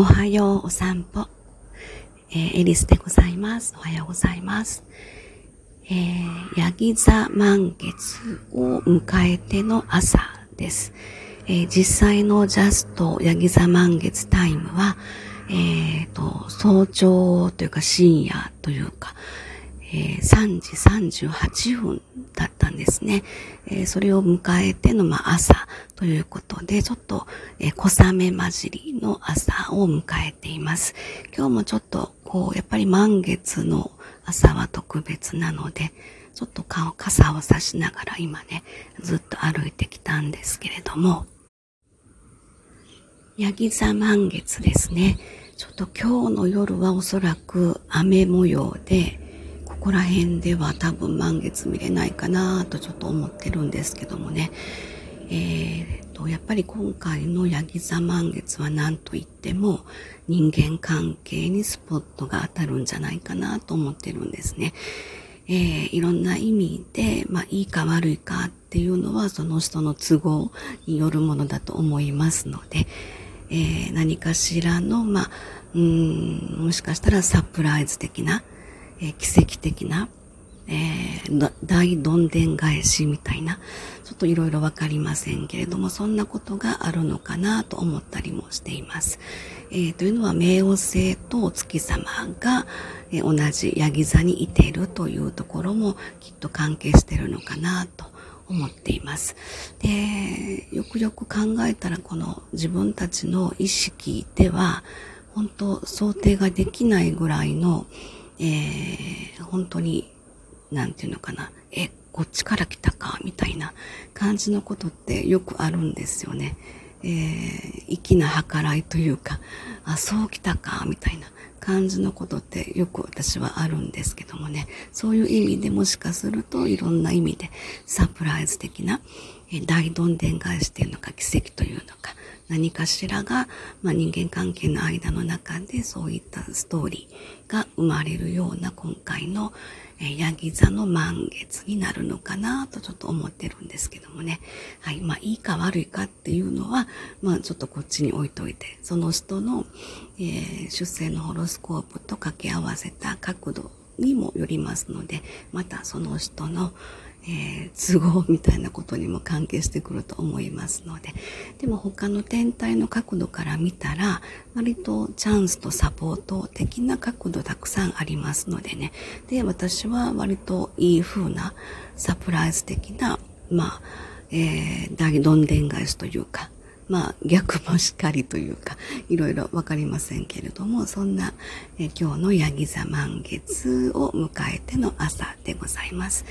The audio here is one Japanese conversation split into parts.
おはようお散歩。えー、エリスでございます。おはようございます。えー、ヤギ座満月を迎えての朝です。えー、実際のジャストヤギ座満月タイムは、えーと、早朝というか深夜というか、えー、3時38分だっんですね。えー、それを迎えての、まあ、朝ということで、ちょっと、えー、小雨混じりの朝を迎えています。今日もちょっと、こう、やっぱり満月の朝は特別なので、ちょっと顔、傘を差しながら今ね、ずっと歩いてきたんですけれども、ヤギ座満月ですね。ちょっと今日の夜はおそらく雨模様で、ここら辺では多分満月見れないかなとちょっと思ってるんですけどもね。えーと、やっぱり今回のヤギ座満月は何と言っても人間関係にスポットが当たるんじゃないかなと思ってるんですね。えー、いろんな意味で、まあ、いいか悪いかっていうのはその人の都合によるものだと思いますので、えー、何かしらの、まあ、うん、もしかしたらサプライズ的な、え、奇跡的な、えー、大どんでん返しみたいな、ちょっといろいろわかりませんけれども、そんなことがあるのかなと思ったりもしています。えー、というのは、冥王星とお月様が、え、同じヤギ座にいているというところもきっと関係しているのかなと思っています。で、よくよく考えたら、この自分たちの意識では、本当想定ができないぐらいの、えー、本当に、なんていうのかな、え、こっちから来たか、みたいな感じのことってよくあるんですよね。えー、粋な計らいというか、あ、そう来たか、みたいな感じのことってよく私はあるんですけどもね、そういう意味でもしかするといろんな意味でサプライズ的な、えー、大どんでん返しっていうのか奇跡というのか、何かしらが、まあ、人間関係の間の中でそういったストーリーが生まれるような今回の、えー、ヤギ座の満月になるのかなとちょっと思ってるんですけどもね。はい。まあ、いいか悪いかっていうのは、まあ、ちょっとこっちに置いといて、その人の、えー、出生のホロスコープと掛け合わせた角度にもよりますので、またその人の、えー、都合みたいなことにも関係してくると思いますので。でも他の天体の角度から見たら割とチャンスとサポート的な角度たくさんありますのでね。で私は割といい風なサプライズ的なまあ、えー、大どんでん返しというかまあ逆もしっかりというか、いろいろわかりませんけれども、そんな、え今日のヤギ座満月を迎えての朝でございます。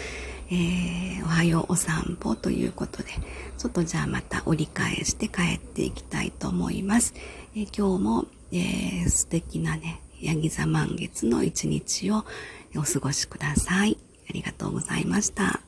えー、おはようお散歩ということで、ちょっとじゃあまた折り返して帰っていきたいと思います。えー、今日も、えー、素敵なね、ヤギ座満月の一日をお過ごしください。ありがとうございました。